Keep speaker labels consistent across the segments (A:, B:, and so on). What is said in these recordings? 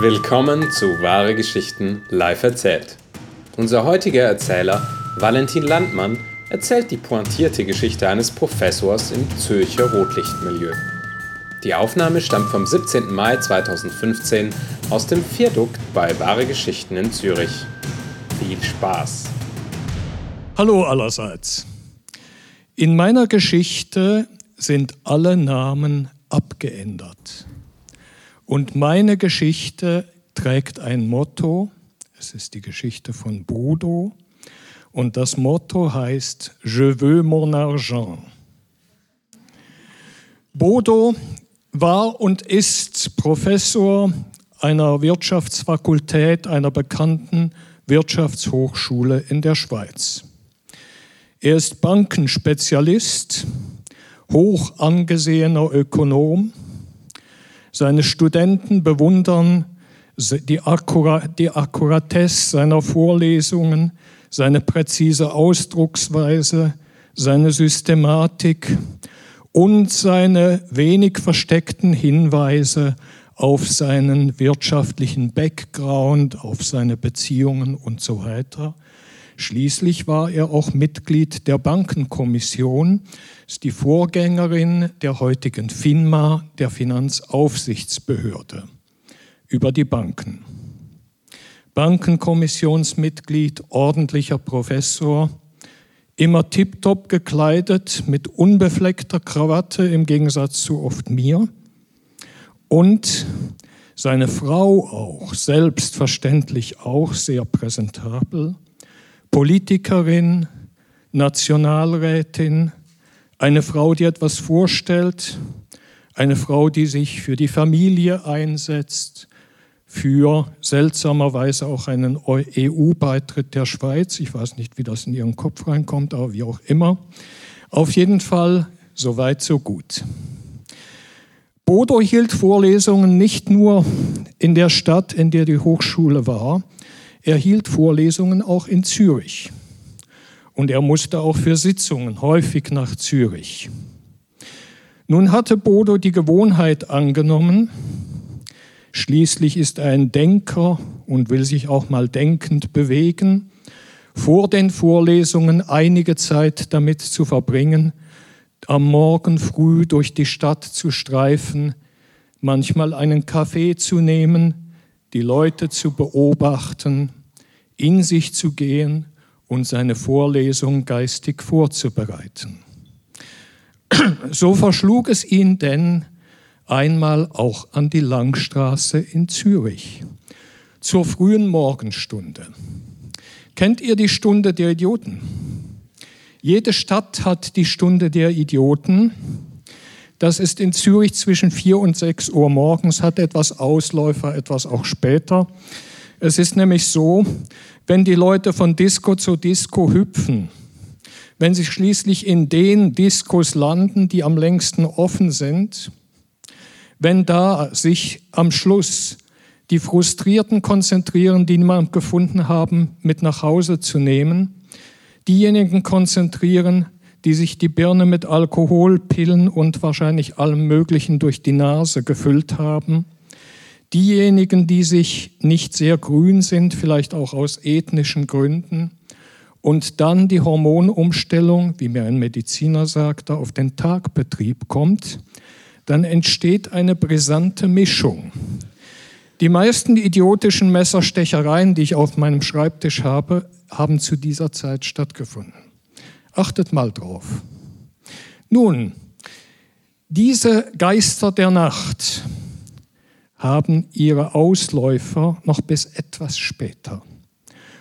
A: Willkommen zu Wahre Geschichten live erzählt. Unser heutiger Erzähler, Valentin Landmann, erzählt die pointierte Geschichte eines Professors im Zürcher Rotlichtmilieu. Die Aufnahme stammt vom 17. Mai 2015 aus dem Viadukt bei Wahre Geschichten in Zürich. Viel Spaß!
B: Hallo allerseits. In meiner Geschichte sind alle Namen abgeändert. Und meine Geschichte trägt ein Motto, es ist die Geschichte von Bodo, und das Motto heißt Je veux mon argent. Bodo war und ist Professor einer Wirtschaftsfakultät einer bekannten Wirtschaftshochschule in der Schweiz. Er ist Bankenspezialist, hoch angesehener Ökonom. Seine Studenten bewundern die, Akkuratesse seiner Vorlesungen, seine präzise Ausdrucksweise, seine Systematik und seine wenig versteckten Hinweise auf seinen wirtschaftlichen Background, auf seine Beziehungen und so weiter. Schließlich war er auch Mitglied der Bankenkommission, ist die Vorgängerin der heutigen FINMA, der Finanzaufsichtsbehörde, über die Banken. Bankenkommissionsmitglied, ordentlicher Professor, immer tiptop gekleidet, mit unbefleckter Krawatte im Gegensatz zu oft mir. Und seine Frau auch, selbstverständlich auch sehr präsentabel, Politikerin, Nationalrätin, eine Frau, die etwas vorstellt, eine Frau, die sich für die Familie einsetzt, für seltsamerweise auch einen EU-Beitritt der Schweiz. Ich weiß nicht, wie das in Ihren Kopf reinkommt, aber wie auch immer. Auf jeden Fall, so weit, so gut. Bodo hielt Vorlesungen nicht nur in der Stadt, in der die Hochschule war, er hielt Vorlesungen auch in Zürich. Und er musste auch für Sitzungen häufig nach Zürich. Nun hatte Bodo die Gewohnheit angenommen, schließlich ist er ein Denker und will sich auch mal denkend bewegen, vor den Vorlesungen einige Zeit damit zu verbringen, am Morgen früh durch die Stadt zu streifen, manchmal einen Kaffee zu nehmen, die Leute zu beobachten, in sich zu gehen und seine Vorlesung geistig vorzubereiten. So verschlug es ihn denn einmal auch an die Langstraße in Zürich zur frühen Morgenstunde. Kennt ihr die Stunde der Idioten? Jede Stadt hat die Stunde der Idioten. Das ist in Zürich zwischen 4 und 6 Uhr morgens, hat etwas Ausläufer, etwas auch später. Es ist nämlich so, wenn die Leute von Disco zu Disco hüpfen, wenn sie schließlich in den Diskos landen, die am längsten offen sind, wenn da sich am Schluss die Frustrierten konzentrieren, die niemand gefunden haben, mit nach Hause zu nehmen, diejenigen konzentrieren, die sich die Birne mit Alkohol, Pillen und wahrscheinlich allem Möglichen durch die Nase gefüllt haben, Diejenigen, die sich nicht sehr grün sind, vielleicht auch aus ethnischen Gründen, und dann die Hormonumstellung, wie mir ein Mediziner sagte, auf den Tagbetrieb kommt, dann entsteht eine brisante Mischung. Die meisten idiotischen Messerstechereien, die ich auf meinem Schreibtisch habe, haben zu dieser Zeit stattgefunden. Achtet mal drauf. Nun, diese Geister der Nacht, haben ihre Ausläufer noch bis etwas später.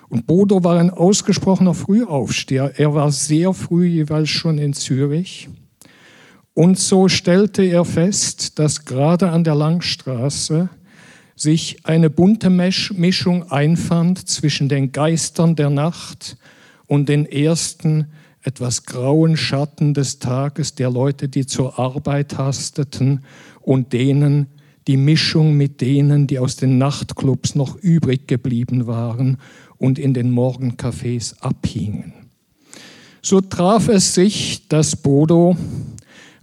B: Und Bodo war ein ausgesprochener Frühaufsteher. Er war sehr früh jeweils schon in Zürich. Und so stellte er fest, dass gerade an der Langstraße sich eine bunte Mischung einfand zwischen den Geistern der Nacht und den ersten etwas grauen Schatten des Tages der Leute, die zur Arbeit hasteten und denen, die Mischung mit denen, die aus den Nachtclubs noch übrig geblieben waren und in den Morgencafés abhingen. So traf es sich, dass Bodo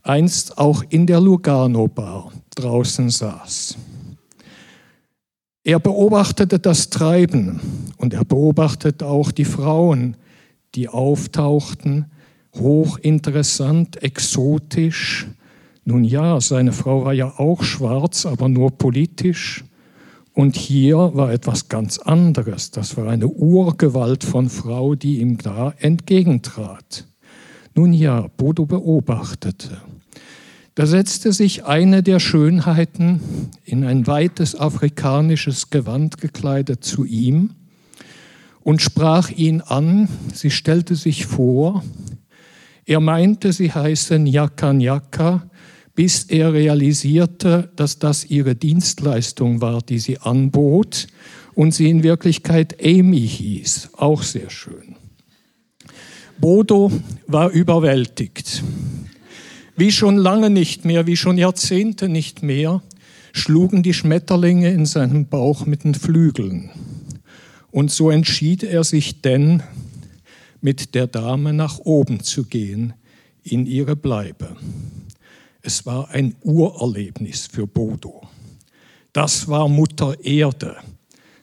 B: einst auch in der Lugano Bar draußen saß. Er beobachtete das Treiben und er beobachtete auch die Frauen, die auftauchten, hochinteressant, exotisch. Nun ja, seine Frau war ja auch schwarz, aber nur politisch. Und hier war etwas ganz anderes. Das war eine Urgewalt von Frau, die ihm da entgegentrat. Nun ja, Bodo beobachtete. Da setzte sich eine der Schönheiten in ein weites afrikanisches Gewand gekleidet zu ihm und sprach ihn an. Sie stellte sich vor. Er meinte, sie heiße Nyaka Nyaka, bis er realisierte, dass das ihre Dienstleistung war, die sie anbot und sie in Wirklichkeit Amy hieß. Auch sehr schön. Bodo war überwältigt. Wie schon lange nicht mehr, wie schon Jahrzehnte nicht mehr, schlugen die Schmetterlinge in seinem Bauch mit den Flügeln. Und so entschied er sich denn, mit der Dame nach oben zu gehen, in ihre Bleibe. Es war ein Urerlebnis für Bodo. Das war Mutter Erde.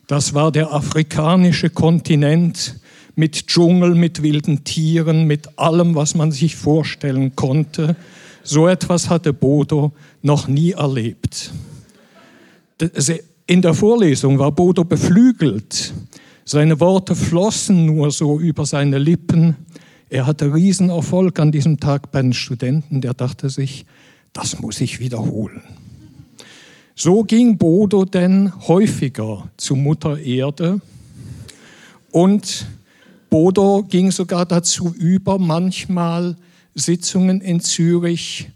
B: Das war der afrikanische Kontinent mit Dschungel, mit wilden Tieren, mit allem, was man sich vorstellen konnte. So etwas hatte Bodo noch nie erlebt. In der Vorlesung war Bodo beflügelt. Seine Worte flossen nur so über seine Lippen. Er hatte Riesenerfolg an diesem Tag bei den Studenten. Der dachte sich, das muss ich wiederholen. So ging Bodo denn häufiger zu Mutter Erde und Bodo ging sogar dazu über, manchmal Sitzungen in Zürich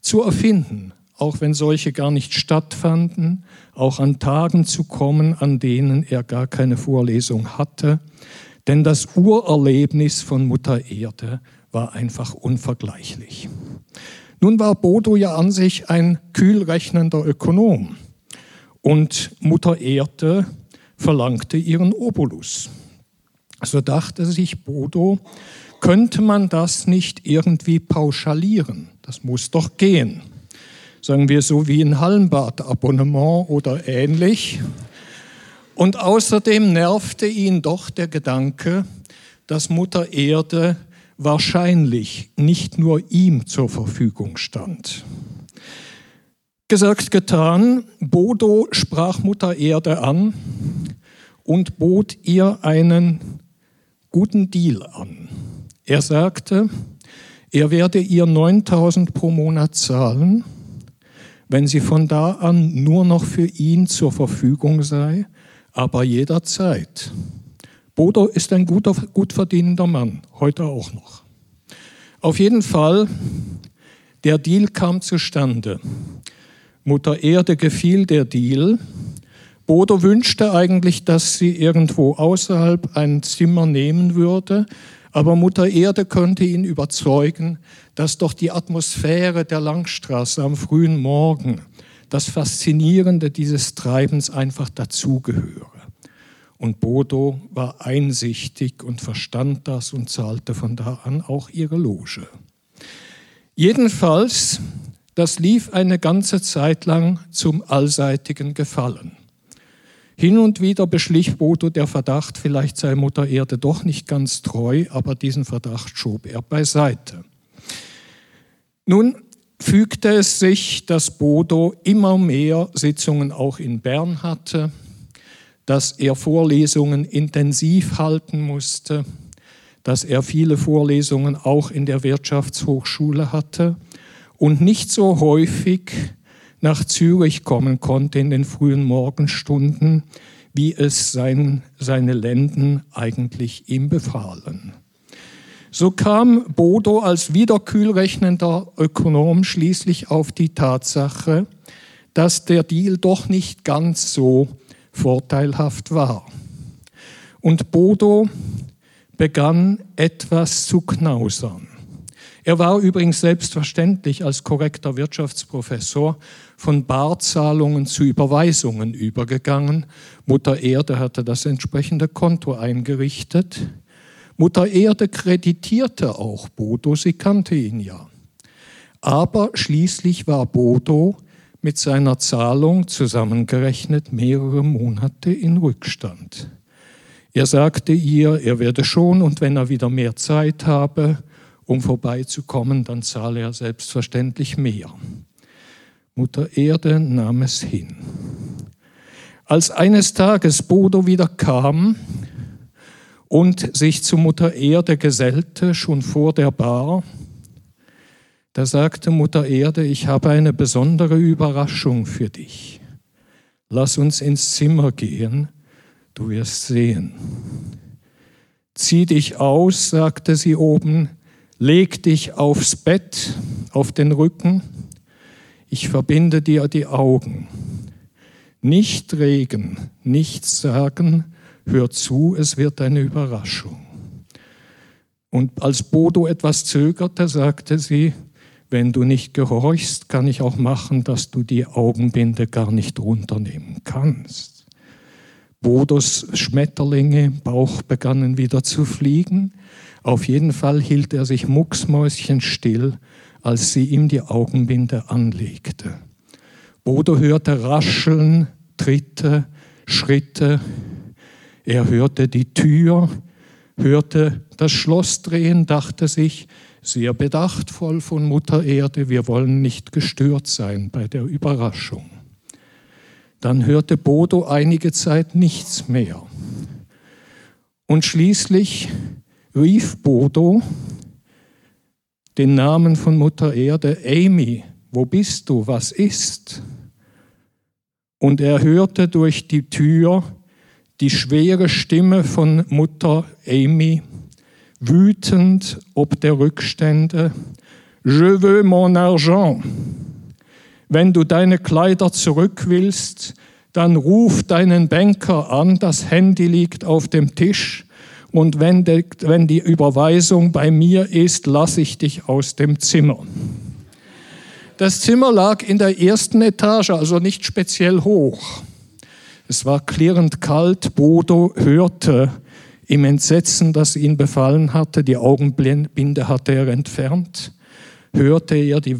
B: zu erfinden, auch wenn solche gar nicht stattfanden, auch an Tagen zu kommen, an denen er gar keine Vorlesung hatte. Denn das Urerlebnis von Mutter Erde war einfach unvergleichlich. Nun war Bodo ja an sich ein kühlrechnender Ökonom und Mutter Erde verlangte ihren Obolus. So dachte sich Bodo, könnte man das nicht irgendwie pauschalieren? Das muss doch gehen. Sagen wir so wie ein Hallenbad-Abonnement oder ähnlich. Und außerdem nervte ihn doch der Gedanke, dass Mutter Erde wahrscheinlich nicht nur ihm zur Verfügung stand. Gesagt, getan, Bodo sprach Mutter Erde an und bot ihr einen guten Deal an. Er sagte, er werde ihr 9000 pro Monat zahlen, wenn sie von da an nur noch für ihn zur Verfügung sei, aber jederzeit. Bodo ist ein guter, gut verdienender Mann, heute auch noch. Auf jeden Fall, der Deal kam zustande. Mutter Erde gefiel der Deal. Bodo wünschte eigentlich, dass sie irgendwo außerhalb ein Zimmer nehmen würde, aber Mutter Erde könnte ihn überzeugen, dass doch die Atmosphäre der Langstraße am frühen Morgen, das Faszinierende dieses Treibens einfach dazugehöre. Und Bodo war einsichtig und verstand das und zahlte von da an auch ihre Loge. Jedenfalls, das lief eine ganze Zeit lang zum allseitigen Gefallen. Hin und wieder beschlich Bodo der Verdacht, vielleicht sei Mutter Erde doch nicht ganz treu, aber diesen Verdacht schob er beiseite. Nun fügte es sich, dass Bodo immer mehr Sitzungen auch in Bern hatte, dass er Vorlesungen intensiv halten musste, dass er viele Vorlesungen auch in der Wirtschaftshochschule hatte und nicht so häufig nach Zürich kommen konnte in den frühen Morgenstunden, wie es sein, seine Lenden eigentlich ihm befahlen. So kam Bodo als wiederkühlrechnender Ökonom schließlich auf die Tatsache, dass der Deal doch nicht ganz so vorteilhaft war. Und Bodo begann etwas zu knausern. Er war übrigens selbstverständlich als korrekter Wirtschaftsprofessor von Barzahlungen zu Überweisungen übergegangen. Mutter Erde hatte das entsprechende Konto eingerichtet. Mutter Erde kreditierte auch Bodo, sie kannte ihn ja. Aber schließlich war Bodo mit seiner Zahlung zusammengerechnet mehrere Monate in Rückstand. Er sagte ihr, er werde schon und wenn er wieder mehr Zeit habe, um vorbeizukommen, dann zahle er selbstverständlich mehr. Mutter Erde nahm es hin. Als eines Tages Bodo wieder kam und sich zu Mutter Erde gesellte, schon vor der Bar, da sagte Mutter Erde, ich habe eine besondere Überraschung für dich. Lass uns ins Zimmer gehen, du wirst sehen. Zieh dich aus, sagte sie oben, leg dich aufs Bett, auf den Rücken, ich verbinde dir die Augen. Nicht regen, nichts sagen, hör zu, es wird eine Überraschung. Und als Bodo etwas zögerte, sagte sie, wenn du nicht gehorchst, kann ich auch machen, dass du die Augenbinde gar nicht runternehmen kannst. Bodos Schmetterlinge im Bauch begannen wieder zu fliegen. Auf jeden Fall hielt er sich mucksmäuschenstill, als sie ihm die Augenbinde anlegte. Bodo hörte Rascheln, Tritte, Schritte. Er hörte die Tür, hörte das Schloss drehen, dachte sich, sehr bedachtvoll von Mutter Erde, wir wollen nicht gestört sein bei der Überraschung. Dann hörte Bodo einige Zeit nichts mehr. Und schließlich rief Bodo den Namen von Mutter Erde, Amy, wo bist du, was ist? Und er hörte durch die Tür die schwere Stimme von Mutter Amy, wütend ob der Rückstände. Je veux mon argent. Wenn du deine Kleider zurück willst, dann ruf deinen Banker an, das Handy liegt auf dem Tisch und wenn, de, wenn die Überweisung bei mir ist, lasse ich dich aus dem Zimmer. Das Zimmer lag in der ersten Etage, also nicht speziell hoch. Es war klirrend kalt, Bodo hörte im Entsetzen, das ihn befallen hatte, die Augenbinde hatte er entfernt, hörte er die,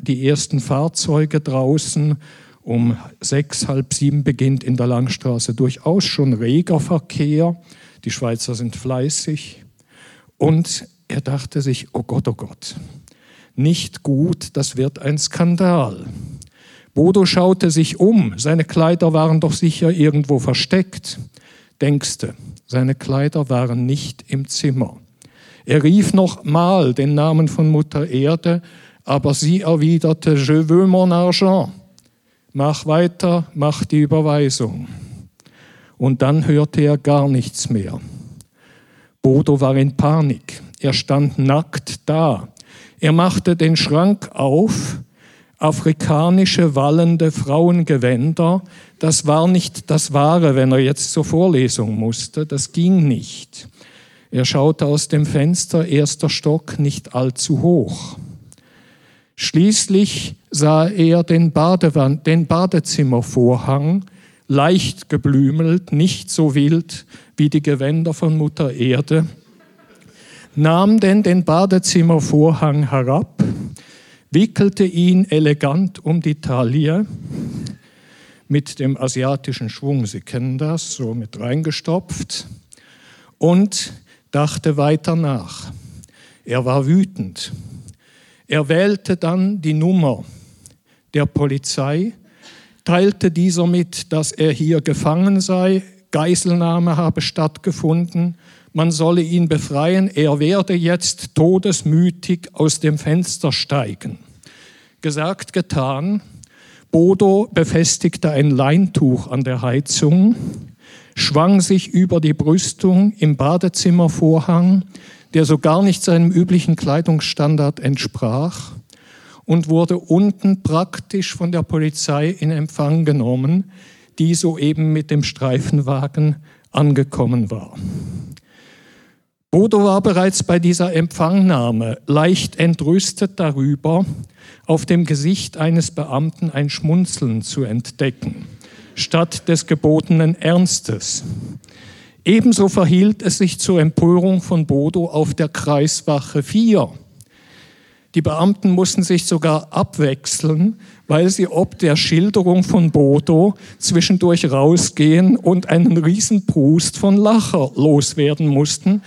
B: die ersten Fahrzeuge draußen. Um sechs, halb sieben beginnt in der Langstraße durchaus schon reger Verkehr. Die Schweizer sind fleißig. Und er dachte sich, oh Gott, oh Gott, nicht gut, das wird ein Skandal. Bodo schaute sich um, seine Kleider waren doch sicher irgendwo versteckt. Denkste, seine Kleider waren nicht im Zimmer. Er rief noch mal den Namen von Mutter Erde, aber sie erwiderte, Je veux mon argent. Mach weiter, mach die Überweisung. Und dann hörte er gar nichts mehr. Bodo war in Panik. Er stand nackt da. Er machte den Schrank auf, afrikanische wallende Frauengewänder, das war nicht das Wahre, wenn er jetzt zur Vorlesung musste, das ging nicht. Er schaute aus dem Fenster, erster Stock, nicht allzu hoch. Schließlich sah er den, Badewand, den Badezimmervorhang, leicht geblümelt, nicht so wild wie die Gewänder von Mutter Erde, nahm denn den Badezimmervorhang herab, wickelte ihn elegant um die Taille mit dem asiatischen Schwung, Sie kennen das, so mit reingestopft und dachte weiter nach. Er war wütend. Er wählte dann die Nummer der Polizei, teilte dieser mit, dass er hier gefangen sei, Geiselnahme habe stattgefunden, man solle ihn befreien, er werde jetzt todesmütig aus dem Fenster steigen. Gesagt, getan. Bodo befestigte ein Leintuch an der Heizung, schwang sich über die Brüstung im Badezimmervorhang, der so gar nicht seinem üblichen Kleidungsstandard entsprach, und wurde unten praktisch von der Polizei in Empfang genommen, die soeben mit dem Streifenwagen angekommen war. Bodo war bereits bei dieser Empfangnahme leicht entrüstet darüber, auf dem Gesicht eines Beamten ein Schmunzeln zu entdecken, statt des gebotenen Ernstes. Ebenso verhielt es sich zur Empörung von Bodo auf der Kreiswache 4. Die Beamten mussten sich sogar abwechseln, weil sie ob der Schilderung von Bodo zwischendurch rausgehen und einen Riesenbrust von Lacher loswerden mussten,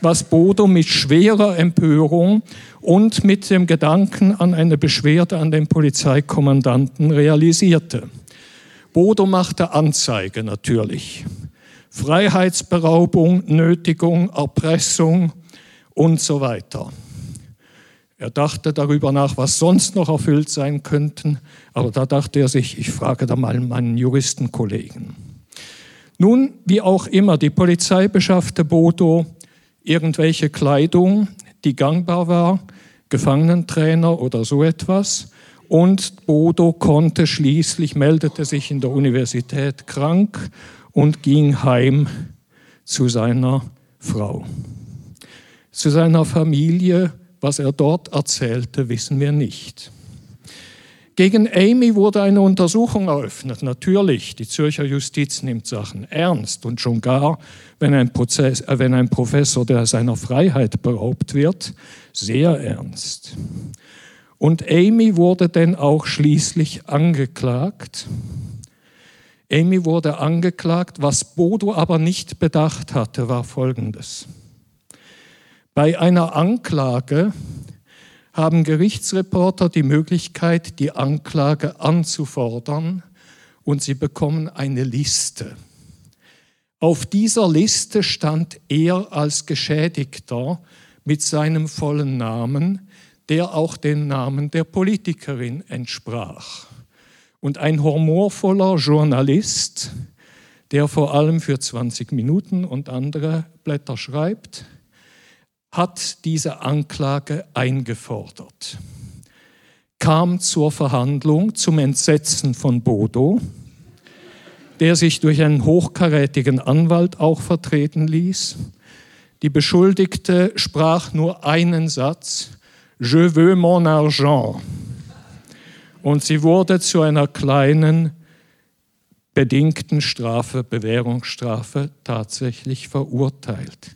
B: was Bodo mit schwerer Empörung und mit dem Gedanken an eine Beschwerde an den Polizeikommandanten realisierte. Bodo machte Anzeige natürlich. Freiheitsberaubung, Nötigung, Erpressung und so weiter. Er dachte darüber nach, was sonst noch erfüllt sein könnten, aber da dachte er sich, ich frage da mal meinen Juristenkollegen. Nun, wie auch immer, die Polizei beschaffte Bodo irgendwelche Kleidung, die gangbar war, Gefangenentrainer oder so etwas. Und Bodo konnte schließlich, meldete sich in der Universität krank und ging heim zu seiner Frau. Zu seiner Familie, was er dort erzählte, wissen wir nicht. Gegen Amy wurde eine Untersuchung eröffnet. Natürlich, die Zürcher Justiz nimmt Sachen ernst und schon gar, wenn ein, Prozess, äh, wenn ein Professor, der seiner Freiheit beraubt wird, sehr ernst. Und Amy wurde denn auch schließlich angeklagt. Amy wurde angeklagt, was Bodo aber nicht bedacht hatte, war Folgendes. Bei einer Anklage haben Gerichtsreporter die Möglichkeit, die Anklage anzufordern und sie bekommen eine Liste. Auf dieser Liste stand er als Geschädigter mit seinem vollen Namen, der auch den Namen der Politikerin entsprach. Und ein humorvoller Journalist, der vor allem für 20 Minuten und andere Blätter schreibt, hat diese Anklage eingefordert, kam zur Verhandlung zum Entsetzen von Bodo, der sich durch einen hochkarätigen Anwalt auch vertreten ließ. Die Beschuldigte sprach nur einen Satz, Je veux mon argent. Und sie wurde zu einer kleinen, bedingten Strafe, Bewährungsstrafe tatsächlich verurteilt.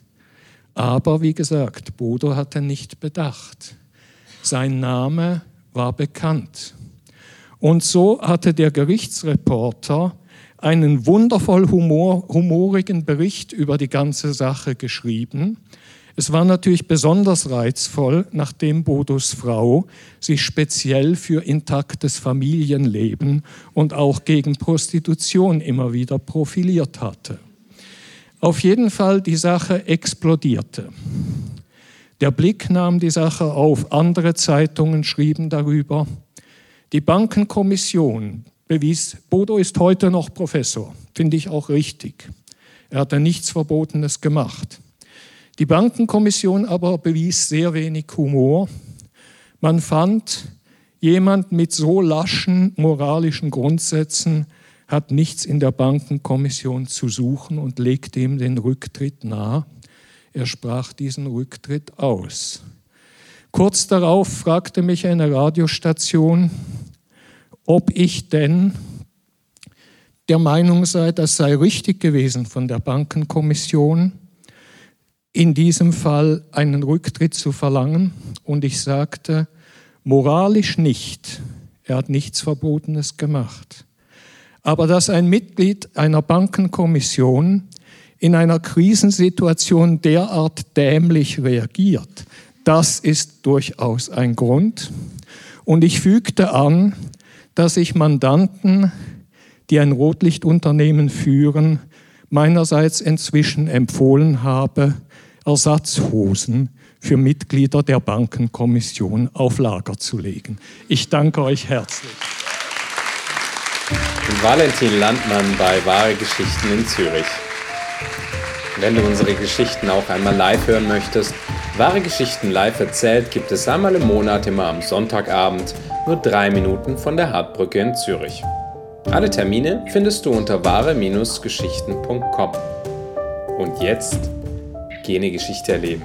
B: Aber wie gesagt, Bodo hatte nicht bedacht. Sein Name war bekannt. Und so hatte der Gerichtsreporter einen wundervoll humor, humorigen Bericht über die ganze Sache geschrieben. Es war natürlich besonders reizvoll, nachdem Bodos Frau sich speziell für intaktes Familienleben und auch gegen Prostitution immer wieder profiliert hatte. Auf jeden Fall, die Sache explodierte. Der Blick nahm die Sache auf. Andere Zeitungen schrieben darüber. Die Bankenkommission bewies, Bodo ist heute noch Professor. Finde ich auch richtig. Er hatte nichts Verbotenes gemacht. Die Bankenkommission aber bewies sehr wenig Humor. Man fand, jemand mit so laschen moralischen Grundsätzen hat nichts in der Bankenkommission zu suchen und legte ihm den Rücktritt nahe. Er sprach diesen Rücktritt aus. Kurz darauf fragte mich eine Radiostation, ob ich denn der Meinung sei, das sei richtig gewesen von der Bankenkommission, in diesem Fall einen Rücktritt zu verlangen. Und ich sagte, moralisch nicht. Er hat nichts Verbotenes gemacht. Aber dass ein Mitglied einer Bankenkommission in einer Krisensituation derart dämlich reagiert, das ist durchaus ein Grund. Und ich fügte an, dass ich Mandanten, die ein Rotlichtunternehmen führen, meinerseits inzwischen empfohlen habe, Ersatzhosen für Mitglieder der Bankenkommission auf Lager zu legen. Ich danke euch herzlich.
A: Valentin Landmann bei Wahre Geschichten in Zürich. Wenn du unsere Geschichten auch einmal live hören möchtest, Wahre Geschichten live erzählt gibt es einmal im Monat immer am Sonntagabend, nur drei Minuten von der Hartbrücke in Zürich. Alle Termine findest du unter wahre-geschichten.com. Und jetzt, geh eine Geschichte erleben.